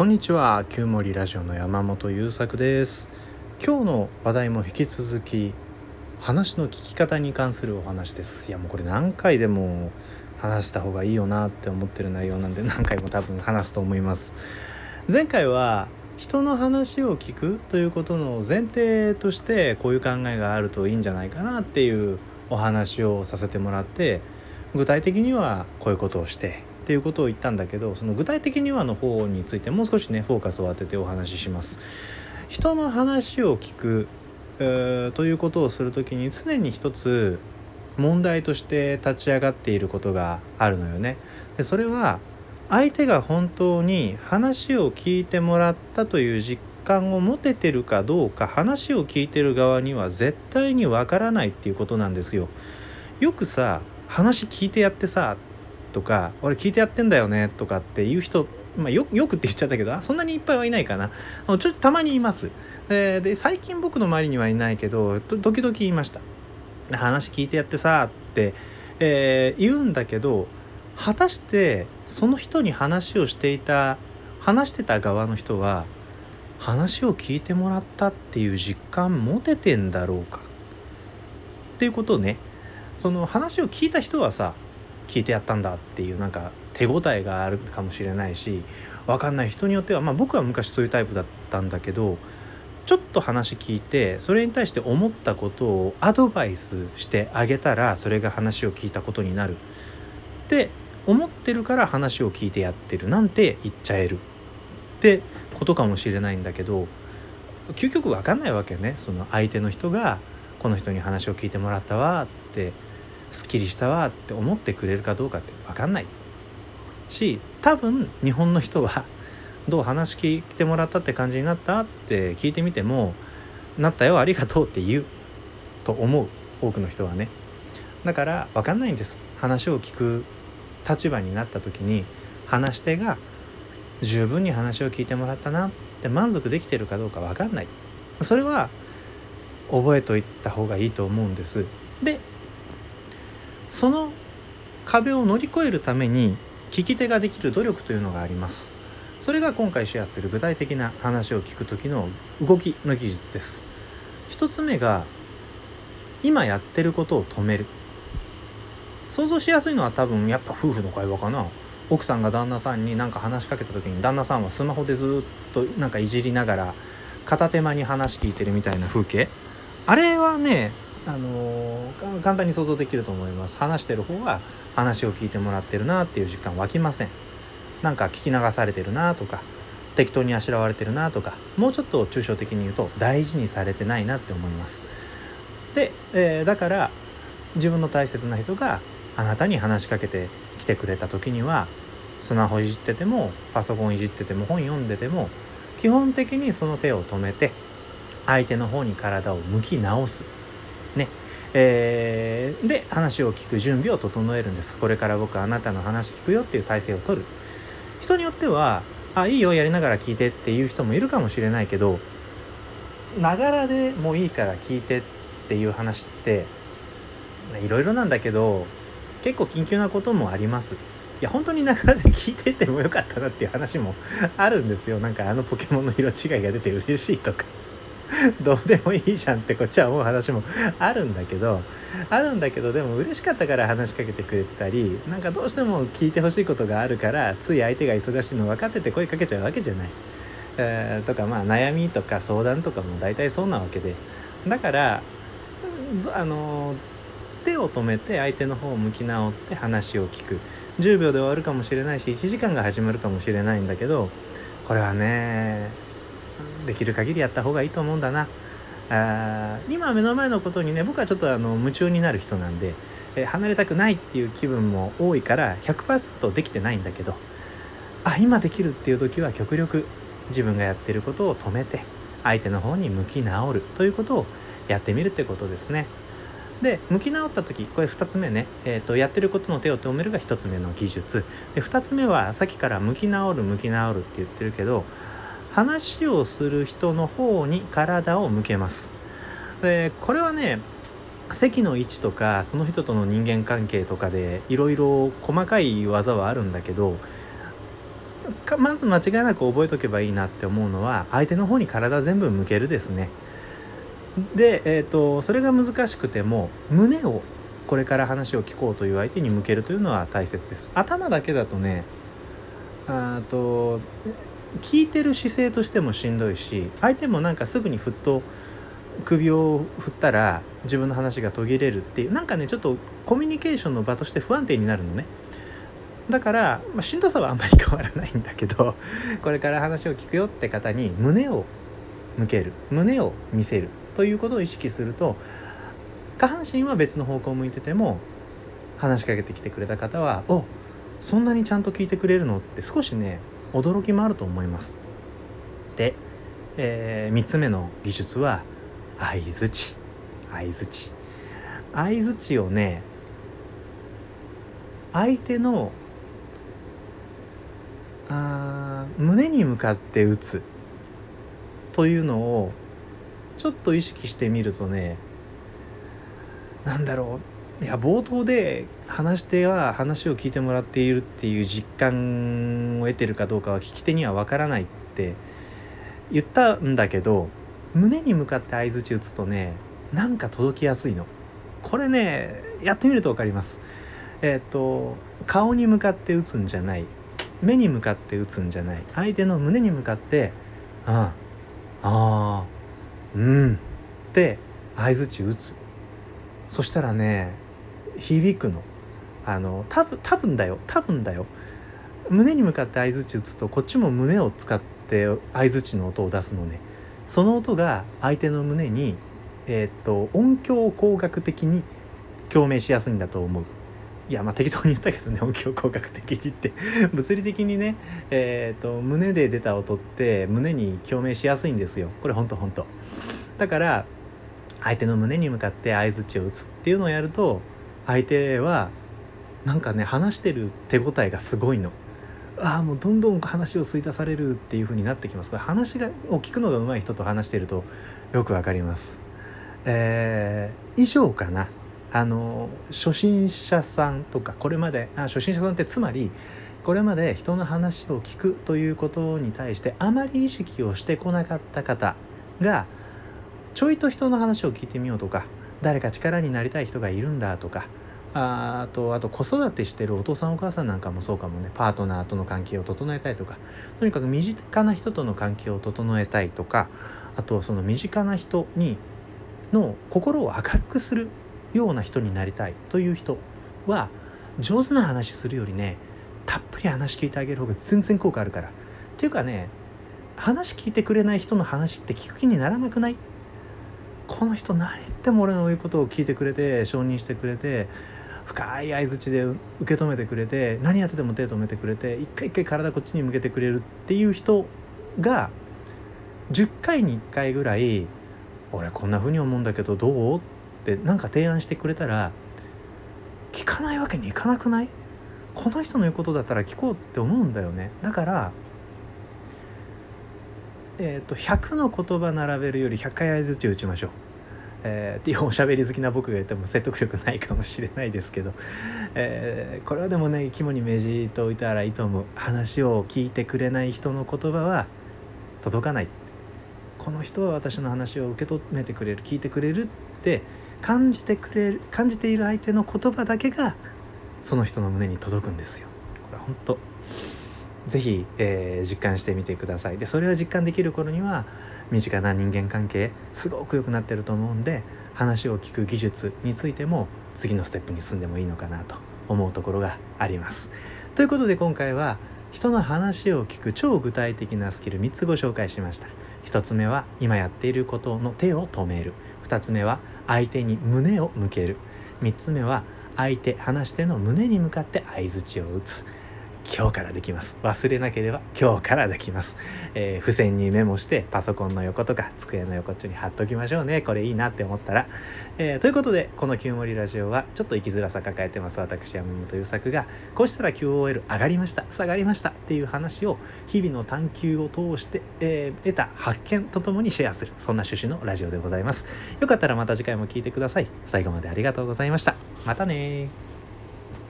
こんにちは旧森ラジオの山本優作です。今日の話題も引き続き話の聞き方に関するお話です。いやもうこれ何回でも話した方がいいよなって思ってる内容なんで何回も多分話すと思います。前回は人の話を聞くということの前提としてこういう考えがあるといいんじゃないかなっていうお話をさせてもらって具体的にはこういうことをしてっていうことを言ったんだけどその具体的にはの方についてもう少しねフォーカスを当ててお話しします。人の話を聞く、えー、ということをする時に常に一つ問題として立ち上がっていることがあるのよね。でそれは相手が本当に話を聞いてもらったという実感を持ててるかどうか話を聞いてる側には絶対にわからないっていうことなんですよ。よくさ話聞いてやってさとか「俺聞いてやってんだよね」とかっていう人まあ、よよくって言っちゃったけどそんなにいっぱいはいないかな。ちょっとたまにいます、えー、で最近僕の周りにはいないけど時々言いました。話聞いてやってさって、えー、言うんだけど果たしてその人に話をしていた話してた側の人は話を聞いてもらったっていう実感持ててんだろうか。っていうことをねその話を聞いた人はさ聞いてやったんだっていうなんか手応えがあるかもしれないし分かんない人によってはまあ僕は昔そういうタイプだったんだけどちょっと話聞いてそれに対して思ったことをアドバイスしてあげたらそれが話を聞いたことになるって思ってるから話を聞いてやってるなんて言っちゃえるってことかもしれないんだけど究極分かんないわけね。その相手の人がこの人に話を聞いてもらったわってすっきりしたわって思ってくれるかどうかって分かんない。し多分日本の人はどう話聞いてもらったって感じになったって聞いてみてもなったよありがとうって言うと思う多くの人はね。だから分かんないんです。話を聞く立場になった時に話し手が十分に話を聞いてもらったなって満足できてるかどうか分かんない。それは覚えといた方がいいと思うんです。でその壁を乗り越えるために聞き手ができる努力というのがあります。それが今回シェアする具体的な話を聞く時の動きの技術です。一つ目が今やってることを止める。想像しやすいのは多分やっぱ夫婦の会話かな。奥さんが旦那さんに何か話しかけた時に旦那さんはスマホでずっとなんかいじりながら片手間に話聞いてるみたいな風景。あれはねあの簡単に想像できると思います。話してる方は話を聞いてもらってるなっていう実感湧きません。なんか聞き流されてるなとか適当にあしらわれてるなとかもうちょっと抽象的に言うと大事にされてないなって思います。で、えー、だから自分の大切な人があなたに話しかけてきてくれた時にはスマホいじっててもパソコンいじってても本読んでても基本的にその手を止めて相手の方に体を向き直す。えー、で話を聞く準備を整えるんです。これから僕あなたの話聞くよっていう体制を取る。人によってはあいいよやりながら聞いてっていう人もいるかもしれないけどながらでもいいから聞いてっていう話っていろいろなんだけど結構緊急なこともあります。いや本当にながらで聞いてってもよかったなっていう話もあるんですよ。なんかあのポケモンの色違いが出て嬉しいとか。どうでもいいじゃんってこっちは思う話もあるんだけどあるんだけどでも嬉しかったから話しかけてくれてたりなんかどうしても聞いてほしいことがあるからつい相手が忙しいの分かってて声かけちゃうわけじゃない。えー、とかまあ悩みとか相談とかも大体そうなわけでだからあの手を止めて相手の方を向き直って話を聞く10秒で終わるかもしれないし1時間が始まるかもしれないんだけどこれはねできる限りやった方がいいと思うんだなあ今目の前のことにね僕はちょっとあの夢中になる人なんで、え離れたくないっていう気分も多いから100%できてないんだけどあ今できるっていう時は極力自分がやってることを止めて相手の方に向き直るということをやってみるってことですね。で向き直った時これ2つ目ね、えーと、やってることの手を止めるが1つ目の技術で2つ目はさっきから向き直る向き直るって言ってるけど話をする人の方に体を向けますでこれはね席の位置とかその人との人間関係とかでいろいろ細かい技はあるんだけどまず間違いなく覚えとけばいいなって思うのは相手の方に体全部向けるですね。で、えーと、それが難しくても胸をこれから話を聞こうという相手に向けるというのは大切です。頭だけだとねあと聞いてる姿勢としてもしんどいし相手もなんかすぐにふっと首を振ったら自分の話が途切れるっていうなんかねちょっとコミュニケーションの場として不安定になるのね。だから、まあ、しんどさはあんまり変わらないんだけど これから話を聞くよって方に胸を向ける胸を見せるということを意識すると下半身は別の方向を向いてても話しかけてきてくれた方は「おそんなにちゃんと聞いてくれるの?」って少しね驚きもあると思います。で、えー、3つ目の技術は相づち相づち相づちをね相手のあ胸に向かって打つ。というのをちょっと意識してみるとねなんだろう。いや冒頭で話し手は話を聞いてもらっているっていう実感を得てるかどうかは聞き手にはわからないって言ったんだけど胸に向かって相づち打つとねなんか届きやすいの。これねやってみると分かります。えっ、と顔に向かって打つんじゃない。目に向かって打つんじゃない。相手の胸に向かって「ああああうん」って相づち打つ。そしたらね響くの。あの多分多分だよ。多分だよ。胸に向かって相づち打つとこっちも胸を使って相づちの音を出すのね。その音が相手の胸に、えー、っと音響工学的に共鳴しやすいんだと思う。いやまあ適当に言ったけどね 音響工学的にって。物理的にねえー、っと胸で出た音って胸に共鳴しやすいんですよ。これほんとほんと。だから相手の胸に向かって相づちを打つっていうのをやると相手はなんかね話してる手応えがすごいの。ああもうどんどん話を吸い出されるっていう風になってきます。話がを聞くのが上手い人と話してるとよくわかります。えー、以上かな。あの初心者さんとかこれまであ初心者さんってつまりこれまで人の話を聞くということに対してあまり意識をしてこなかった方がちょいと人の話を聞いてみようとか誰か力になりたい人がいるんだとかあとあと子育てしてるお父さんお母さんなんかもそうかもね。パートナーとの関係を整えたいとか。とにかく身近な人との関係を整えたいとか。あとその身近な人にの心を明るくするような人になりたい。という人は上手な話するよりねたっぷり話聞いてあげる方が全然効果あるから。っていうかね話聞いてくれない人の話って聞く気にならなくない？この人何言っても俺の言うことを聞いてくれて承認してくれて深い相づちで受け止めてくれて何やってても手止めてくれて一回一回体こっちに向けてくれるっていう人が10回に1回ぐらい「俺こんな風に思うんだけどどう?」ってなんか提案してくれたら聞かないわけにいかなくない？この人の言うことだったら聞こうって思うんだよねだからえーと、と100の言葉並べるより100回相づち打ちましょう。えー、っていうおしゃべり好きな僕が言っても説得力ないかもしれないですけど、えー、これはでもね肝に銘じておいたらいいと思う。話を聞いてくれない人の言葉は届かない。この人は私の話を受け止めてくれる聞いてくれるって感じてくれる感じている相手の言葉だけがその人の胸に届くんですよ。これ本当。是非、えー、実感してみてください。でそれを実感できる頃には身近な人間関係すごく良くなってると思うんで話を聞く技術についても次のステップに進んでもいいのかなと思うところがあります。ということで今回は人の話を聞く超具体的なスキル3つご紹介しました。1つ目は今やっていることの手を止める2つ目は相手に胸を向ける3つ目は相手話し手の胸に向かって相づちを打つ今日からできます。忘れなければ今日からできます、えー、付箋にメモしてパソコンの横とか机の横っちょに貼っときましょうね。これいいなって思ったら、えー、ということでこの Q モリラジオはちょっと生きづらさ抱えてます私山本優作がこうしたら QOL 上がりました下がりましたっていう話を日々の探求を通して、えー、得た発見とともにシェアするそんな趣旨のラジオでございます。よかったらまた次回も聴いてください。最後までありがとうございました。またね